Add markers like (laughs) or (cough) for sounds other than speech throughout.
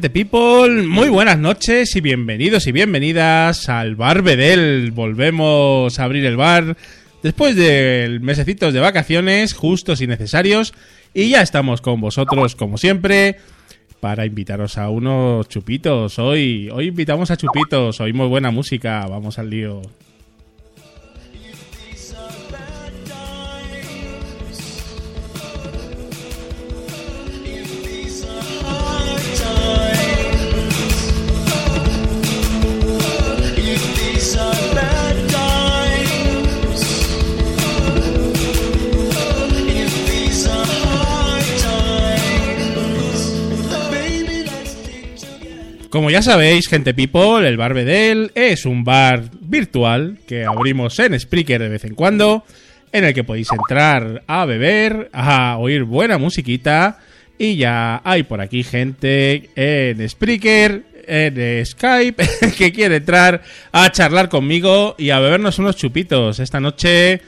People, muy buenas noches y bienvenidos y bienvenidas al Bar Bedel. Volvemos a abrir el bar después de mesecitos de vacaciones, justos y necesarios, y ya estamos con vosotros como siempre para invitaros a unos chupitos. Hoy, hoy invitamos a chupitos, oímos buena música, vamos al lío. Como ya sabéis, gente people, el Bar Bedel es un bar virtual que abrimos en Spreaker de vez en cuando, en el que podéis entrar a beber, a oír buena musiquita, y ya hay por aquí gente en Spreaker, en Skype, (laughs) que quiere entrar a charlar conmigo y a bebernos unos chupitos. Esta noche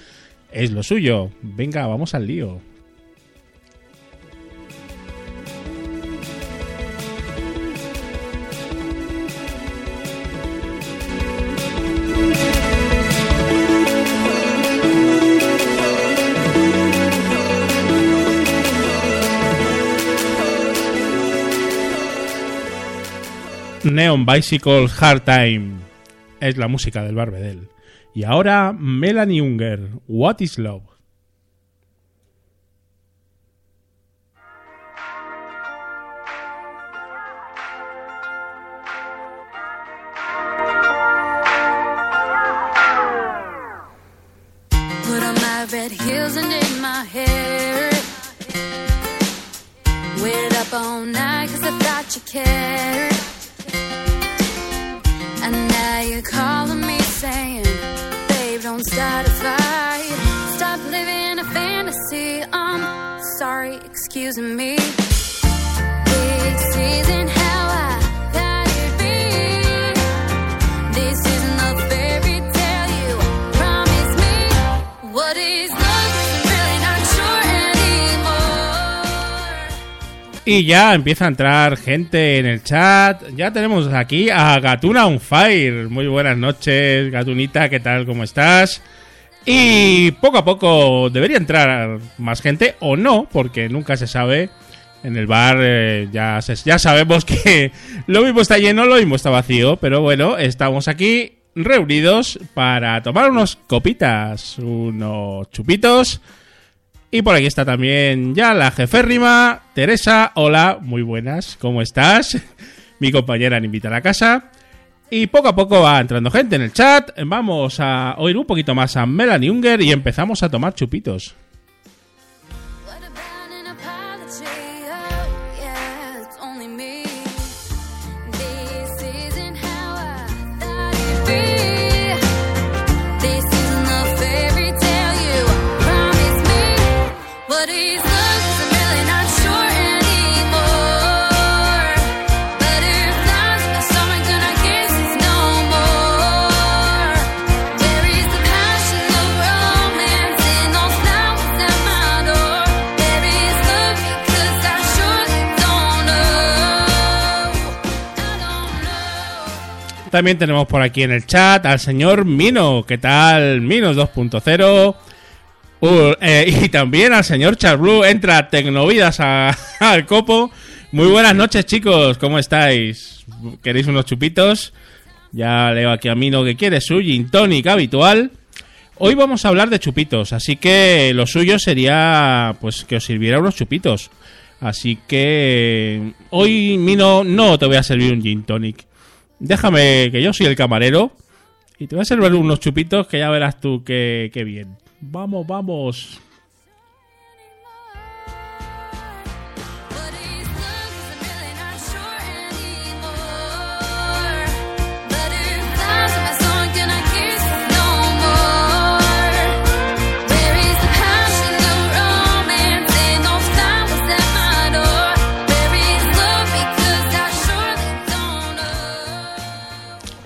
es lo suyo. Venga, vamos al lío. Neon Bicycle Hard Time. Es la música del Barbedel. Y ahora Melanie Unger, What is Love? You're calling me saying, Babe, don't start a fight. Stop living a fantasy. I'm sorry, excuse me. Y ya empieza a entrar gente en el chat. Ya tenemos aquí a Gatuna on Fire. Muy buenas noches, Gatunita, ¿qué tal? ¿Cómo estás? Y poco a poco debería entrar más gente o no, porque nunca se sabe. En el bar eh, ya, se- ya sabemos que (laughs) lo mismo está lleno, lo mismo está vacío, pero bueno, estamos aquí reunidos para tomar unos copitas, unos chupitos. Y por aquí está también ya la jeférrima, Teresa. Hola, muy buenas, ¿cómo estás? (laughs) Mi compañera en Invita a la Casa. Y poco a poco va entrando gente en el chat. Vamos a oír un poquito más a Melanie Unger y empezamos a tomar chupitos. También tenemos por aquí en el chat al señor Mino. ¿Qué tal? Minos 2.0. Uh, eh, y también al señor Charblue. Entra Tecnovidas a- (laughs) al copo. Muy buenas noches, chicos. ¿Cómo estáis? ¿Queréis unos chupitos? Ya leo aquí a Mino que quiere su gin tonic habitual. Hoy vamos a hablar de chupitos, así que lo suyo sería pues que os sirviera unos chupitos. Así que hoy, Mino, no te voy a servir un gin tonic. Déjame que yo soy el camarero y te voy a servir unos chupitos que ya verás tú qué, bien. Vamos, vamos.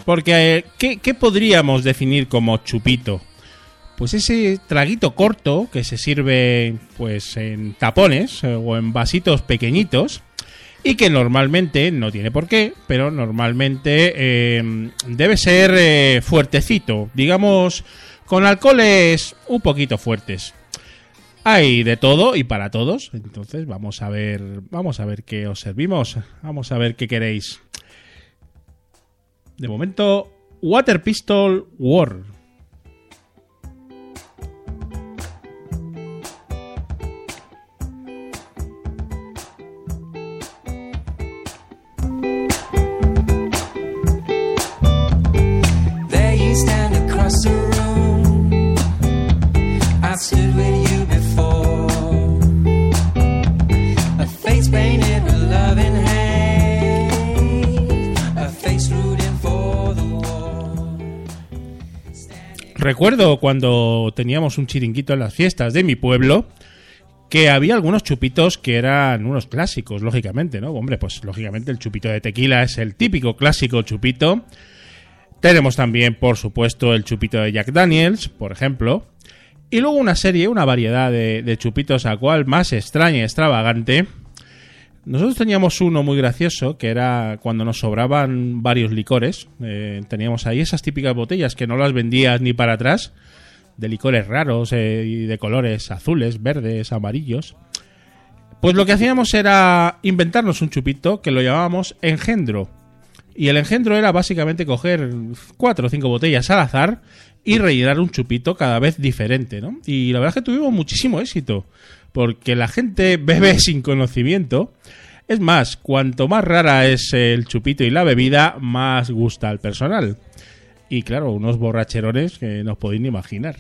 Porque, eh, ¿qué, podríamos definir como chupito? Pues ese traguito corto que se sirve pues en tapones eh, o en vasitos pequeñitos y que normalmente, no tiene por qué, pero normalmente eh, debe ser eh, fuertecito, digamos con alcoholes un poquito fuertes. Hay de todo y para todos, entonces vamos a ver, vamos a ver qué os servimos, vamos a ver qué queréis. De momento, Water Pistol War. Recuerdo cuando teníamos un chiringuito en las fiestas de mi pueblo que había algunos chupitos que eran unos clásicos, lógicamente, ¿no? Hombre, pues lógicamente el chupito de tequila es el típico clásico chupito. Tenemos también, por supuesto, el chupito de Jack Daniels, por ejemplo. Y luego una serie, una variedad de, de chupitos a cual más extraña y extravagante. Nosotros teníamos uno muy gracioso, que era cuando nos sobraban varios licores. Eh, teníamos ahí esas típicas botellas que no las vendías ni para atrás, de licores raros eh, y de colores azules, verdes, amarillos. Pues lo que hacíamos era inventarnos un chupito que lo llamábamos engendro. Y el engendro era básicamente coger cuatro o cinco botellas al azar y rellenar un chupito cada vez diferente, ¿no? Y la verdad es que tuvimos muchísimo éxito, porque la gente bebe (laughs) sin conocimiento. Es más, cuanto más rara es el chupito y la bebida, más gusta al personal. Y claro, unos borracherones que no os podéis ni imaginar.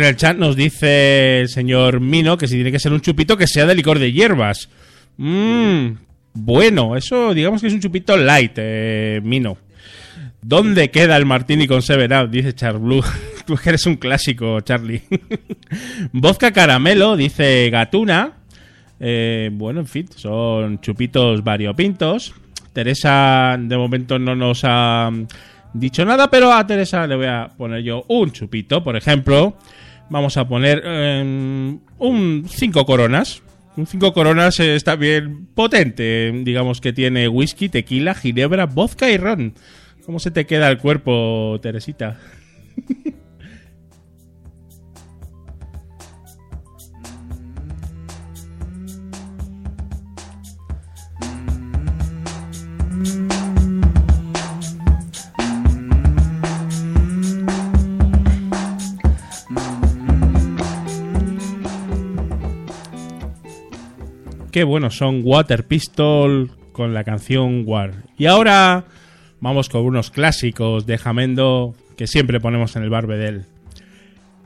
En el chat nos dice el señor Mino que si tiene que ser un chupito que sea de licor de hierbas. Mmm, bueno, eso digamos que es un chupito light, eh, Mino. ¿Dónde queda el martini con Seven Up? Dice Charblue. (laughs) Tú eres un clásico, Charlie. (laughs) Vodka caramelo, dice Gatuna. Eh, bueno, en fin, son chupitos variopintos. Teresa de momento no nos ha dicho nada, pero a Teresa le voy a poner yo un chupito, por ejemplo. Vamos a poner eh, un 5 coronas. Un 5 coronas eh, está bien potente. Digamos que tiene whisky, tequila, ginebra, vodka y ron. ¿Cómo se te queda el cuerpo, Teresita? Qué buenos son Water Pistol con la canción War. Y ahora vamos con unos clásicos de Jamendo que siempre ponemos en el Barbedel.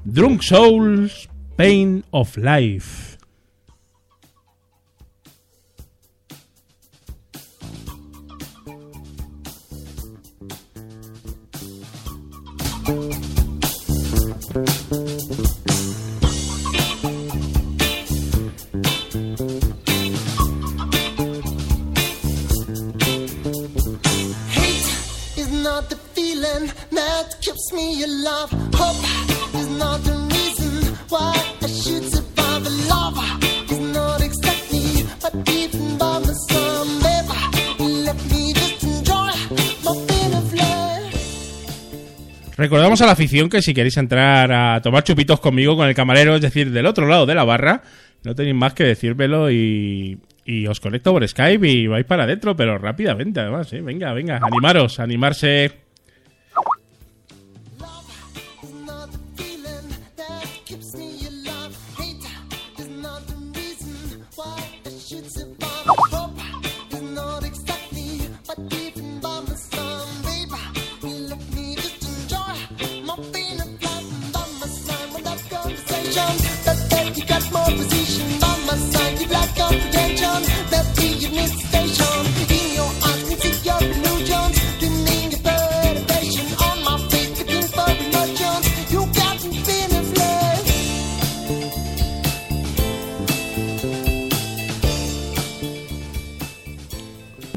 Drunk Souls, Pain of Life. Recordamos a la afición que si queréis entrar a tomar chupitos conmigo con el camarero, es decir, del otro lado de la barra, no tenéis más que decírmelo y, y os conecto por Skype y vais para adentro, pero rápidamente además, ¿eh? Venga, venga, animaros, animarse.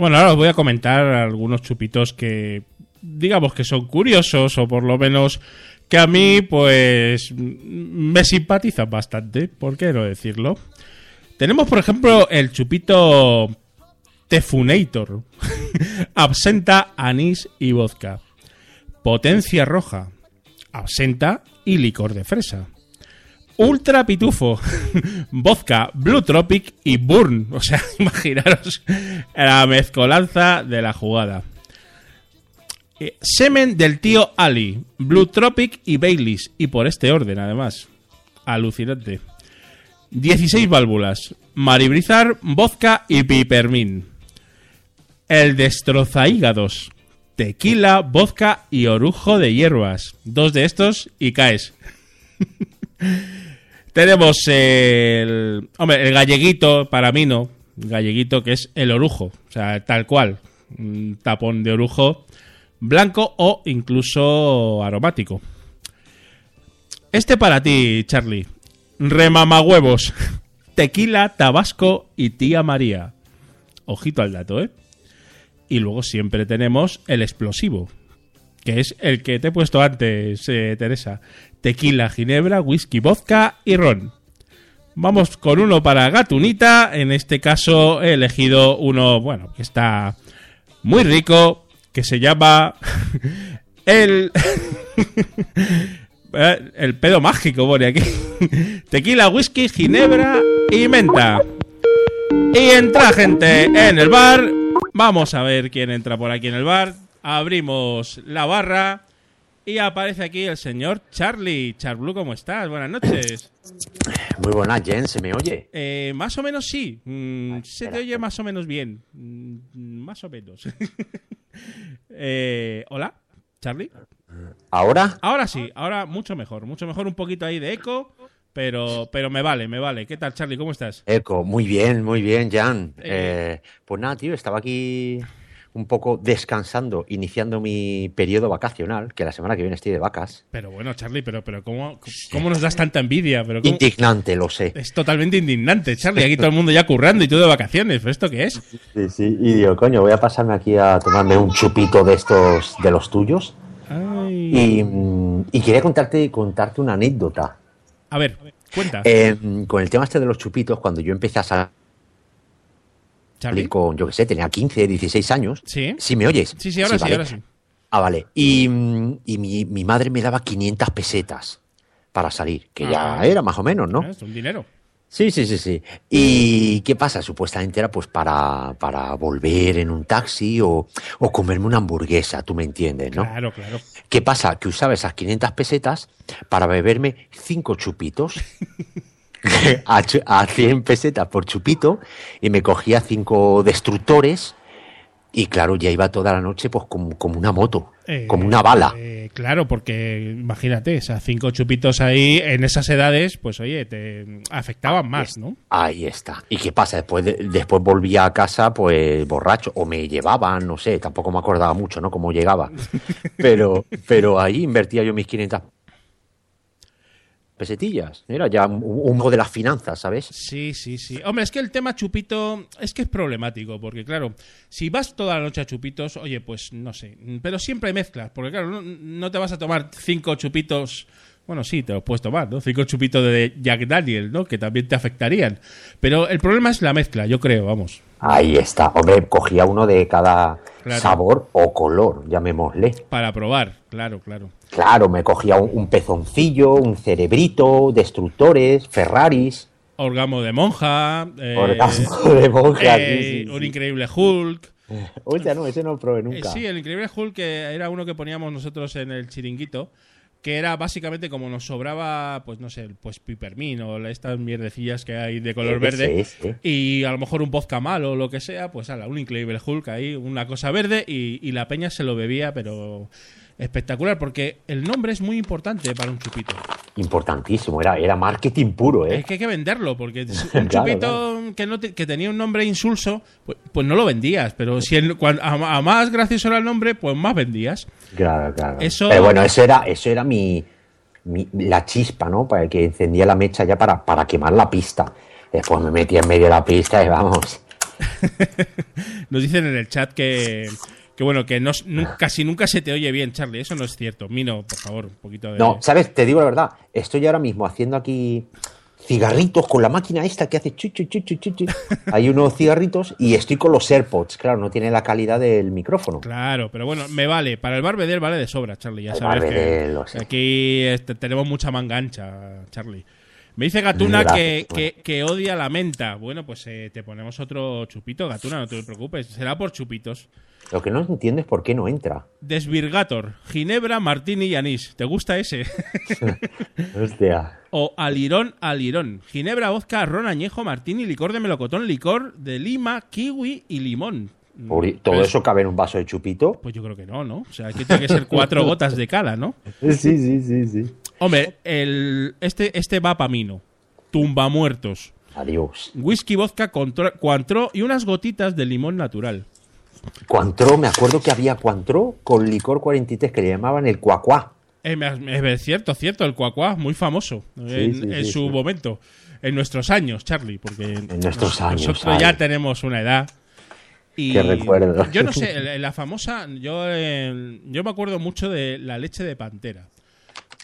Bueno, ahora os voy a comentar algunos chupitos que digamos que son curiosos o por lo menos que a mí pues me simpatizan bastante, ¿por qué no decirlo? Tenemos por ejemplo el chupito Tefunator, (laughs) absenta, anís y vodka, potencia roja, absenta y licor de fresa. Ultra Pitufo, (laughs) Vodka, Blue Tropic y Burn. O sea, (laughs) imaginaros la mezcolanza de la jugada. Eh, semen del tío Ali, Blue Tropic y Baileys. Y por este orden, además. Alucinante. 16 válvulas. Maribrizar, vodka y pipermin. El destroza hígados. Tequila, vodka y orujo de hierbas. Dos de estos y caes. (laughs) Tenemos el. Hombre, el galleguito, para mí no. Galleguito que es el orujo. O sea, tal cual. Un tapón de orujo blanco o incluso aromático. Este para ti, Charlie. Remamahuevos. (laughs) Tequila, tabasco y tía María. Ojito al dato, ¿eh? Y luego siempre tenemos el explosivo, que es el que te he puesto antes, eh, Teresa. Tequila, ginebra, whisky, vodka y ron. Vamos con uno para Gatunita. En este caso he elegido uno, bueno, que está muy rico, que se llama (laughs) el... (laughs) Eh, el pedo mágico pone aquí. (laughs) Tequila, whisky, ginebra y menta. Y entra gente en el bar. Vamos a ver quién entra por aquí en el bar. Abrimos la barra. Y aparece aquí el señor Charlie. Charblue, ¿cómo estás? Buenas noches. Muy buena, Jen, ¿se me oye? Eh, más o menos sí. Mm, se te oye más o menos bien. Mm, más o menos. (laughs) Eh, Hola, Charlie. ¿Ahora? Ahora sí, ahora mucho mejor. Mucho mejor, un poquito ahí de eco. Pero, pero me vale, me vale. ¿Qué tal, Charlie? ¿Cómo estás? Eco, muy bien, muy bien, Jan. Eh. Eh, pues nada, tío, estaba aquí un poco descansando, iniciando mi periodo vacacional, que la semana que viene estoy de vacas. Pero bueno, Charlie, pero, pero ¿cómo, cómo nos das tanta envidia? Pero cómo- Indignante, lo sé. Es totalmente indignante, Charlie. Aquí todo el mundo ya currando y tú de vacaciones. ¿Pero esto qué es? Sí, sí, y digo, coño, voy a pasarme aquí a tomarme un chupito de estos, de los tuyos. Ay. Y, mm, y quería contarte, contarte una anécdota. A ver, cuenta. Eh, con el tema este de los chupitos, cuando yo empecé a salir Charlie. con, yo qué sé, tenía 15, 16 años. Sí. ¿Sí me oyes? Sí, sí, ahora sí, vale. ahora sí. Ah, vale. Y, y mi, mi madre me daba 500 pesetas para salir, que ya Ah. era más o menos, ¿no? Es un dinero. Sí, sí, sí, sí. ¿Y qué pasa? Supuestamente era pues para, para volver en un taxi o, o comerme una hamburguesa, tú me entiendes, ¿no? Claro, claro. ¿Qué pasa? Que usaba esas 500 pesetas para beberme cinco chupitos. (laughs) (laughs) a, a 100 pesetas por chupito y me cogía cinco destructores y claro, ya iba toda la noche pues como, como una moto, Eh, como una bala. eh, claro, porque imagínate, esas cinco chupitos ahí en esas edades, pues oye, te afectaban más, ¿no? Ahí está. ¿Y qué pasa? Después, de- después volvía a casa pues borracho o me llevaban, no sé, tampoco me acordaba mucho, ¿no? Cómo llegaba. (laughs) Pero, pero ahí invertía yo mis 500 pesetillas. Era ya modo de las finanzas, ¿sabes? Sí, sí, sí. Hombre, es que el tema chupito es que es problemático, porque claro, si vas toda la noche a chupitos, oye, pues no sé, pero siempre hay mezclas, porque claro, no, no te vas a tomar cinco chupitos, bueno, sí, te los puedes tomar, ¿no? Cinco chupitos de Jack Daniel, ¿no? Que también te afectarían. Pero el problema es la mezcla, yo creo, vamos. Ahí está. Hombre, cogía uno de cada Claro. sabor o color, llamémosle. Para probar, claro, claro. Claro, me cogía un, un pezoncillo, un cerebrito, destructores, Ferraris, Orgamo de monja, eh, orgasmo de monja. eh, sí, sí, un sí. increíble Hulk. (laughs) Oye, no, ese no lo probé Eh, nunca. sí, el increíble Hulk que era uno que poníamos nosotros en el chiringuito, que era básicamente como nos sobraba, pues no sé, pues pipermín o estas mierdecillas que hay de color verde. Y a lo mejor un vodka malo o lo que sea, pues ala, un increíble Hulk ahí, una cosa verde y, y la peña se lo bebía, pero espectacular, porque el nombre es muy importante para un chupito. Importantísimo, era, era marketing puro, ¿eh? Es que hay que venderlo, porque (laughs) un Claro, chupito Que, no te- que tenía un nombre insulso, pues, pues no lo vendías, pero si el- a, a más gracioso era el nombre, pues más vendías. Claro, claro. Eso- Pero bueno, eso era, eso era mi, mi- la chispa, ¿no? Para que encendía la mecha ya para, para quemar la pista. Después me metía en medio de la pista y vamos. (laughs) Nos dicen en el chat que, que bueno, que no, casi nunca se te oye bien, Charlie. Eso no es cierto. Mino, por favor, un poquito de. No, ¿sabes? Te digo la verdad. Estoy ahora mismo haciendo aquí cigarritos con la máquina esta que hace chu, chu, chu, chu, chu, chu. (laughs) Hay unos cigarritos y estoy con los AirPods. Claro, no tiene la calidad del micrófono. Claro, pero bueno, me vale. Para el Barbedel vale de sobra, Charlie. Ya El sabes que aquí este, tenemos mucha mangancha, Charlie. Me dice Gatuna Gracias, que, que, que odia la menta. Bueno, pues eh, te ponemos otro chupito, Gatuna, no te preocupes. Será por chupitos. Lo que no entiendo es por qué no entra. Desvirgator, Ginebra, Martini y Anís. ¿Te gusta ese? (laughs) (laughs) Hostia. o Alirón, Alirón. Ginebra, vodka, ron, añejo, Martini, licor de melocotón, licor de lima, kiwi y limón. Por- ¿Todo Pues- eso cabe en un vaso de chupito? Pues yo creo que no, ¿no? O sea, aquí tiene que ser cuatro (laughs) gotas de cada, ¿no? Sí, sí, sí, sí. Hombre, el, este, este va para mí. Tumba muertos. Adiós. Whisky, vodka, cuantro y unas gotitas de limón natural. Cuantro, me acuerdo que había Cuantro con licor 43 que le llamaban el cuacuá. Eh, me- es cierto, cierto, el cuacuá, muy famoso en, sí, en sí, su momento. En nuestros años, Charlie, porque en nuestros años, nosotros ya tenemos una edad. Y Qué recuerdo. Yo no sé, la famosa, yo, eh, yo me acuerdo mucho de la leche de pantera.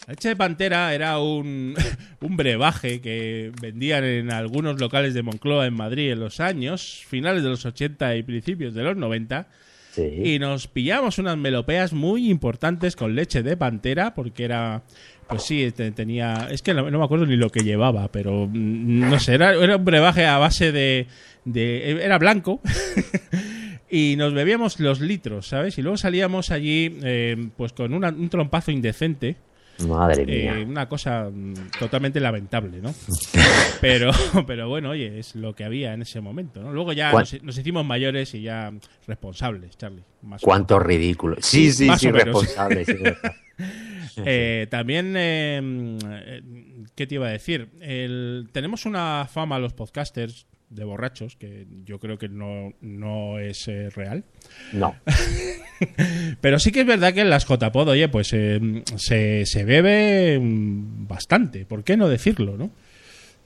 La leche de pantera era un, (laughs) un brebaje que vendían en algunos locales de Moncloa en Madrid en los años finales de los 80 y principios de los 90. Sí. Y nos pillamos unas melopeas muy importantes con leche de pantera, porque era. Pues sí, te- tenía. Es que no, no me acuerdo ni lo que llevaba, pero mm, no sé, era, era un brebaje a base de. de era blanco. (laughs) y nos bebíamos los litros, ¿sabes? Y luego salíamos allí, eh, pues con una- un trompazo indecente. Madre Eh, mía. una cosa mm, totalmente lamentable, ¿no? (laughs) Pero, (laughs) pero bueno, oye, es lo que había en ese momento, ¿no? Luego ya ¿Cuál- nos, nos hicimos mayores y ya responsables, Charlie. Más o Cuánto ridículo. Sí, sí, Más sí, o menos. responsable. sí, verdad. (laughs) Eh, también, eh, eh, ¿qué te iba a decir? El- tenemos una fama los podcasters de borrachos que yo creo que no, no es eh, real. No. (laughs) Pero sí que es verdad que en las JPod, oye, pues eh, se, se bebe mm, bastante. ¿Por qué no decirlo, no?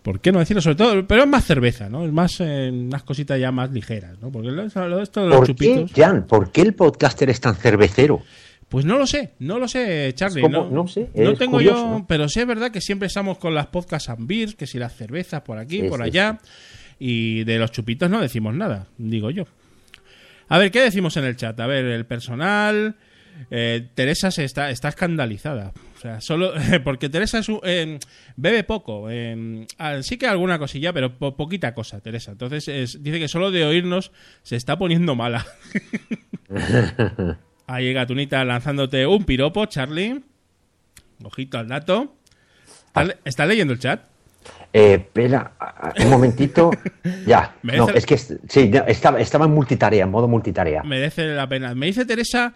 ¿Por qué no decirlo? Sobre todo, pero es más cerveza, ¿no? Es más eh, unas cositas ya más ligeras, ¿no? Porque esto de los ¿Por qué, chupitos... Jan? ¿Por qué el podcaster es tan cervecero? Pues no lo sé, no lo sé, Charlie. como- no, no sé, no tengo curioso, yo, ¿no? pero sí es verdad que siempre estamos con las podcasts and beers, que si las cervezas por aquí, por allá, y de los chupitos no decimos nada, digo yo. A ver, ¿qué decimos en el chat? A ver, el personal, Eh, Teresa se está, está escandalizada. O sea, solo. (laughs) Porque Teresa es un- eh, bebe poco. eh, ah, sí que alguna cosilla, pero po- poquita cosa, Teresa. Entonces es- dice que solo de oírnos se está poniendo mala. (laughs) Ahí Gatunita lanzándote un piropo, Charlie. Ojito al dato. ¿Estás, le- estás leyendo el chat? Eh, un momentito. Ya, (laughs) no, es que sí, estaba, estaba en multitarea, en modo multitarea. Merece la pena. Me dice Teresa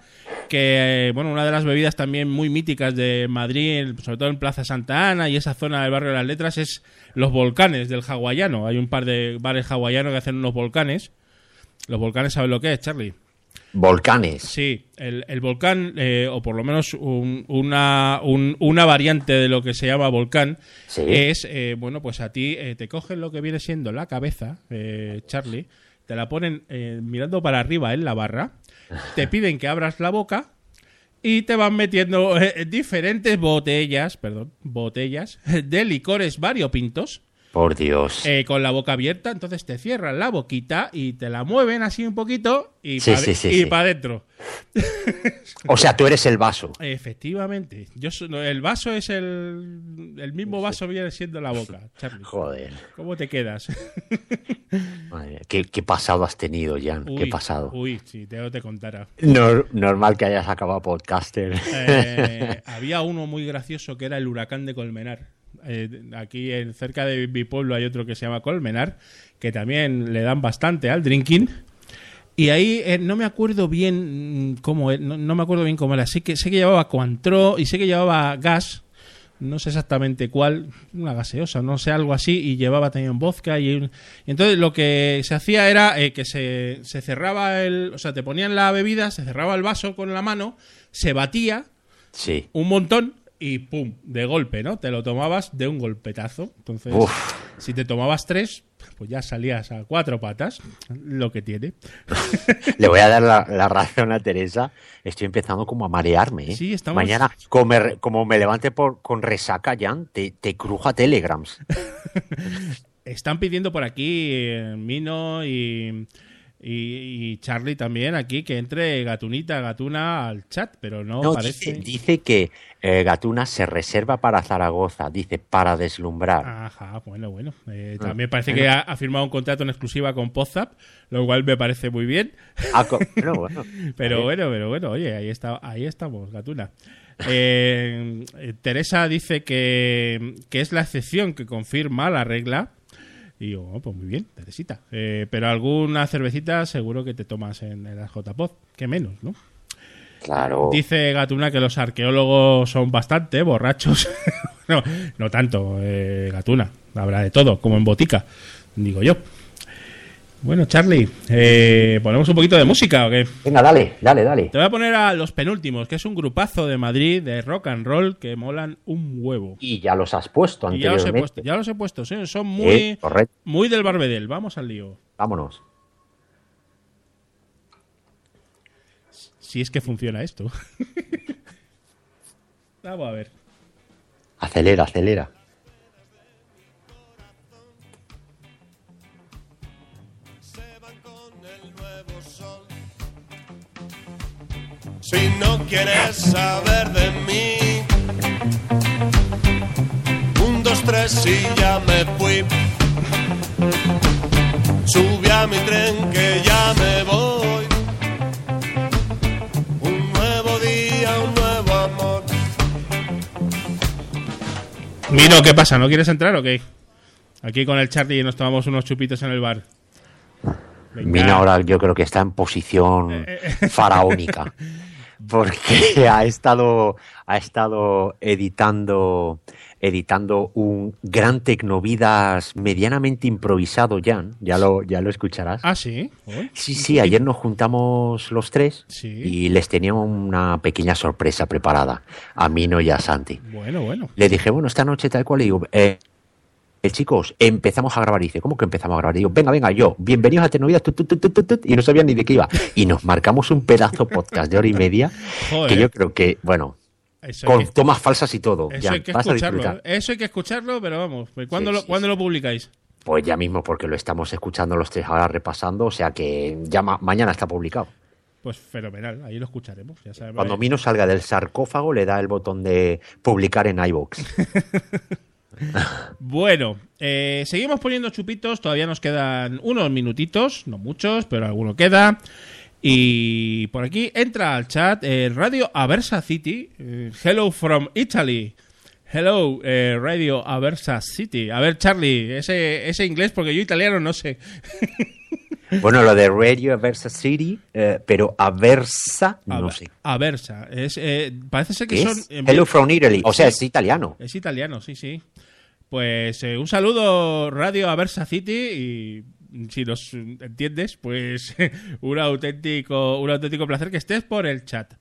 que, bueno, una de las bebidas también muy míticas de Madrid, sobre todo en Plaza Santa Ana y esa zona del barrio de las letras, es los volcanes del hawaiano. Hay un par de bares hawaianos que hacen unos volcanes. Los volcanes, ¿sabes lo que es, Charlie? Volcanes. Sí, el, el volcán, eh, o por lo menos un- una, un- una variante de lo que se llama volcán, Sí. es, eh, bueno, pues a ti eh, te cogen lo que viene siendo la cabeza, eh, Charlie, te la ponen mirando para arriba en la barra, te piden que abras la boca y te van metiendo diferentes botellas, perdón, botellas de licores variopintos. Por Dios. eh, con la boca abierta, entonces te cierran la boquita y te la mueven así un poquito y Sí, para sí, adentro. (laughs) O sea, tú eres el vaso. Efectivamente. Yo el vaso es el, el mismo vaso viene siendo la boca, Charlie. Joder. ¿Cómo te quedas? (laughs) Madre mía, ¿Qué, qué pasado has tenido, Jan? ¿Qué Uy, pasado? Uy, si te, te contara. Nor- normal que hayas acabado podcaster. Eh, (laughs) había uno muy gracioso que era el huracán de Colmenar. Eh, aquí en, cerca de mi pueblo hay otro que se llama Colmenar, que también le dan bastante al drinking. Y ahí eh, no me acuerdo bien mm, cómo e- no, no me acuerdo bien cómo era. Sí que sé que llevaba Coantro y sé que llevaba gas, no sé exactamente cuál, una gaseosa, no sé, algo así, y llevaba también vodka. Y, y entonces lo que se hacía era eh, que se, se cerraba el. O sea, te ponían la bebida, se cerraba el vaso con la mano, se batía Sí. un montón y pum, de golpe, ¿no? Te lo tomabas de un golpetazo. Entonces, Uf. si te tomabas tres, pues ya salías a cuatro patas, lo que tiene. (laughs) Le voy a dar la, la razón a Teresa. Estoy empezando como a marearme. ¿eh? Sí, estamos- Mañana, como como me levante por, con resaca, Jan, te, te cruja telegrams. (laughs) Están pidiendo por aquí eh, Mino y, y, y Charlie también aquí que entre Gatunita, Gatuna al chat, pero no, No, parece. dice, dice que eh, Gatuna se reserva para Zaragoza, dice, para deslumbrar. Ajá, bueno, bueno. Eh, Ah, también parece que ha, ha firmado un contrato en exclusiva con Podzap, lo cual me parece muy bien. Ah, bueno. (laughs) Pero bueno, pero bueno, oye, ahí está, ahí estamos, Gatuna. Eh, (laughs) Teresa dice que, que es la excepción que confirma la regla. Y yo, oh, pues muy bien, Teresita. Eh, pero alguna cervecita seguro que te tomas en, en la JPod, que menos, ¿no? Claro. Dice Gatuna que los arqueólogos son bastante borrachos. (laughs) no, no tanto, eh, Gatuna. Habrá de todo, como en botica, digo yo. Bueno, Charlie, eh, ¿ponemos un poquito de música o qué? Venga, dale, dale, dale. Te voy a poner a Los Penúltimos, que es un grupazo de Madrid de rock and roll que molan un huevo. Y ya los has puesto Y ya los he anteriormente. puesto, ya los he puesto, sí, son muy, muy del Barbedel. Vamos al lío. Vámonos. Si es que funciona esto. (laughs) Vamos a ver. Acelera, acelera. Si no quieres saber de mí, un, dos, tres y ya me fui. Subí a mi tren que ya me voy. Un nuevo día, un nuevo amor. Mino, ¿qué pasa? ¿No quieres entrar o qué? Aquí con el Charlie nos tomamos unos chupitos en el bar. Venga. Mina ahora yo creo que está en posición faraónica. (laughs) Porque (laughs) ha estado, ha estado editando, editando un gran Tecnovidas medianamente improvisado, Jan. Ya lo, ya lo escucharás. Ah, sí. Sí, sí, ayer nos juntamos los tres Sí. y les teníamos una pequeña sorpresa preparada a Mino y a Santi. Bueno, bueno. Le dije, bueno, esta noche tal cual, y digo, eh, eh, chicos, empezamos a grabar. Y dice, ¿cómo que empezamos a grabar? Y digo, venga, venga, yo, bienvenidos a Tecnovidas, tut, tut, tut, tut, tut, y no sabían ni de qué iba. Y nos marcamos un pedazo podcast de hora y media, Joder. que yo creo que, bueno, Eso con que, tomas falsas y todo. eso ya, hay que escucharlo. disfrutar. Eso hay que escucharlo, pero vamos. ¿Cuándo, Sí, lo, sí, ¿cuándo sí. lo publicáis? Pues ya mismo, porque lo estamos escuchando los tres ahora repasando, o sea que ya ma- mañana está publicado. Pues fenomenal, ahí lo escucharemos. Ya sabemos. Cuando Mino salga del sarcófago, le da el botón de publicar en iVoox. (laughs) Bueno, eh, seguimos poniendo chupitos, todavía nos quedan unos minutitos, no muchos, pero alguno queda. Y por aquí entra al chat eh, Radio Aversa City. eh, hello from Italy. Hello, eh, Radio Aversa City. A ver, Charlie, ese, ese inglés, porque yo italiano no sé. (laughs) Bueno, lo de Radio Aversa City, pero Aversa, no sé. Aversa. Es, parece ser que ¿Qué son. Hello from Italy. O sea, es italiano. Es italiano, sí, sí. Pues eh, un saludo, Radio Aversa City, y si nos entiendes, pues (laughs) un auténtico, un auténtico placer que estés por el chat.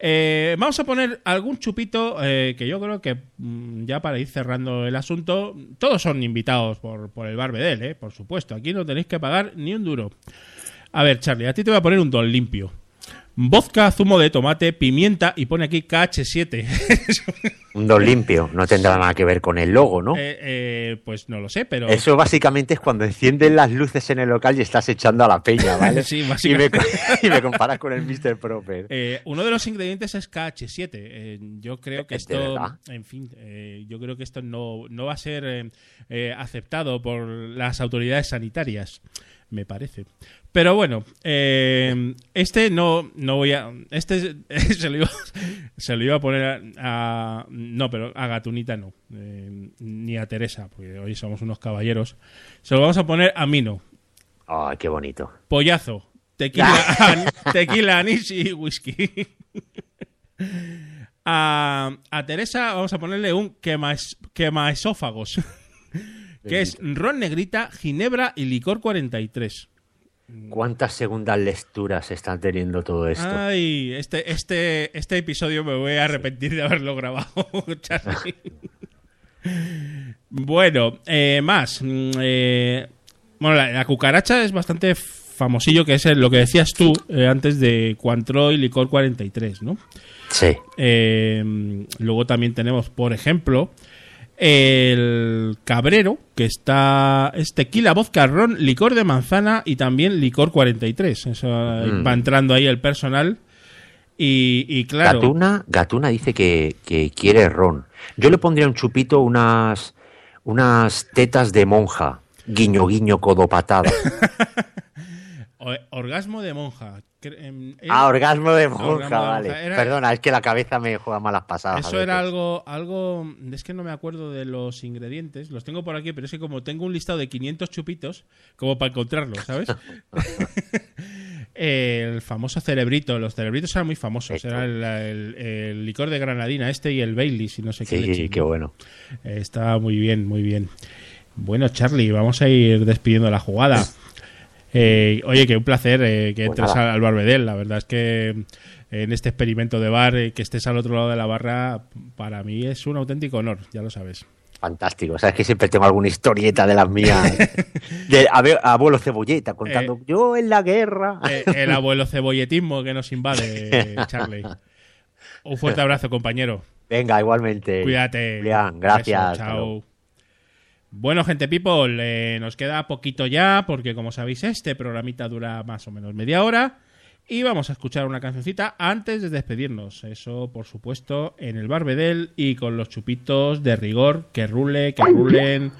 Eh, vamos a poner algún chupito eh, que yo creo que mm, ya para ir cerrando el asunto, todos son invitados por, por el Barbedel, eh, por supuesto. Aquí no tenéis que pagar ni un duro. A ver, Charlie, a ti te voy a poner un don limpio. Vodka, zumo de tomate, pimienta y pone aquí KH7. (laughs) Un don limpio. No tendrá nada que ver con el logo, ¿no? Eh, eh, pues no lo sé, pero. Eso básicamente es cuando encienden las luces en el local y estás echando a la peña, ¿vale? (laughs) Sí, y, me, básicamente. (laughs) y me comparas con el Mr. Proper. eh, uno de los ingredientes es KH7. Eh, yo creo que ¿De esto. En fin, yo creo que esto no, no va a ser aceptado por las autoridades sanitarias. Me parece. Pero bueno, eh, este no, no voy a. Este (laughs) se lo iba, se lo iba a poner a, a- No, pero a Gatunita no. eh, ni a Teresa, porque hoy somos unos caballeros. Se lo vamos a poner a Mino. Ay, qué bonito. Pollazo, tequila, (laughs) (laughs) an- tequila, anís y whisky. A, a Teresa vamos a ponerle un quemaes- quemaesófagos, que es ron negrita, ginebra y licor 43. ¿Cuántas segundas lecturas están teniendo todo esto? Ay, este, este, este episodio me voy a arrepentir de haberlo grabado, (laughs) Charlie. bueno, eh, más. mm, eh, bueno, la, la cucaracha es bastante famosillo, que es lo que decías tú eh, antes de Cointreau y licor 43, ¿no? Sí. Luego también tenemos, por ejemplo, el cabrero, que está es tequila, vodka, ron, licor de manzana y también licor 43. Eso, Mm. Va entrando ahí el personal. Y, y claro, Gatuna, Gatuna dice que, que quiere ron. Yo le pondría un chupito unas, unas tetas de monja. Guiño, guiño, codo patada. (laughs) orgasmo de monja. Ah, orgasmo de monja, Orgasmo de vale. monja. Era- Perdona, es que la cabeza me juega malas pasadas. Eso era algo, algo. Es que no me acuerdo de los ingredientes. Los tengo por aquí, pero es que como tengo un listado de 500 chupitos, como para encontrarlos, ¿sabes? (laughs) el famoso cerebrito. Los cerebritos eran muy famosos. Esto. Era el, el- el licor de granadina este y el Bailey, si no sé qué. Sí, leche. qué bueno. Está muy bien, muy bien. Bueno, Charlie, vamos a ir despidiendo la jugada. (laughs) Eh, oye, que un placer eh, que Pues entres al, Barbedel. La verdad es que eh, en este experimento de bar, eh, que estés al otro lado de la barra, para mí es un auténtico honor, ya lo sabes. Fantástico. Sabes que siempre tengo alguna historieta de las mías. (laughs) de abuelo cebolleta contando yo en la guerra. El abuelo cebolletismo que nos invade, (laughs) Charlie. Un fuerte abrazo, compañero. Venga, igualmente. Cuídate. Julián, gracias. Hasta chao. Bueno, gente people, eh, nos queda poquito ya, porque como sabéis, este programita dura más o menos media hora. Y vamos a escuchar una cancioncita antes de despedirnos. Eso, por supuesto, en el Barbedel y con los chupitos de rigor. Que rule, que rulen.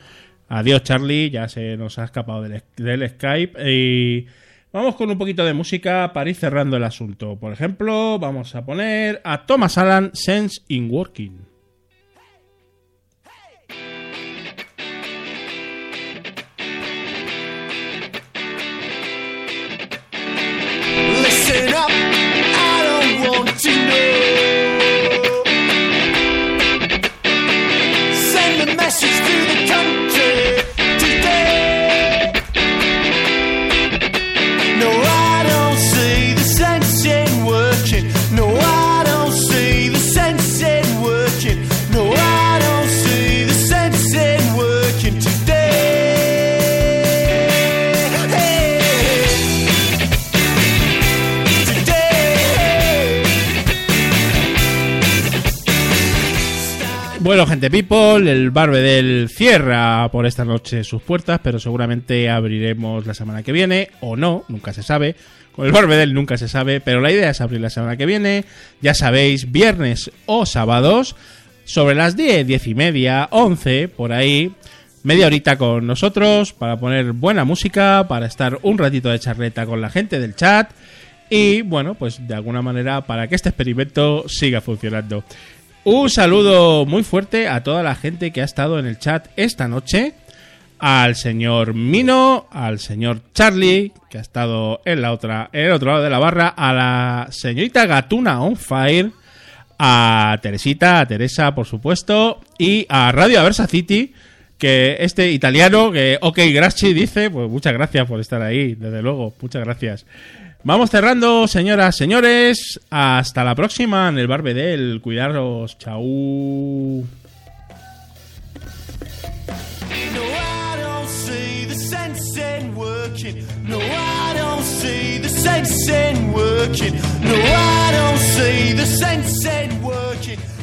Adiós, Charlie. Ya se nos ha escapado del, del Skype. Y vamos con un poquito de música para ir cerrando el asunto. Por ejemplo, vamos a poner a Thomas Allen, Sense in Working. People, el Barbedel cierra por esta noche sus puertas, pero seguramente abriremos la semana que viene, o no, nunca se sabe, Con el Barbedel nunca se sabe, pero la idea es abrir la semana que viene. Ya sabéis, viernes o sábados, sobre las 10, 10 y media, 11, por ahí. Media horita con nosotros para poner buena música, para estar un ratito de charleta con la gente del chat. Y bueno, pues de alguna manera para que este experimento siga funcionando. Un saludo muy fuerte a toda la gente que ha estado en el chat esta noche. Al señor Mino, al señor Charlie, que ha estado en la otra, en el otro lado de la barra, a la señorita Gatuna on fire, a Teresita, a Teresa, por supuesto, y a Radio Aversa City, que este italiano, que OK Graci dice, pues muchas gracias por estar ahí, desde luego, muchas gracias. Vamos cerrando, señoras, señores. Hasta la próxima en el Barbedel. Cuidaros. Chau. Working. No, I don't see the working.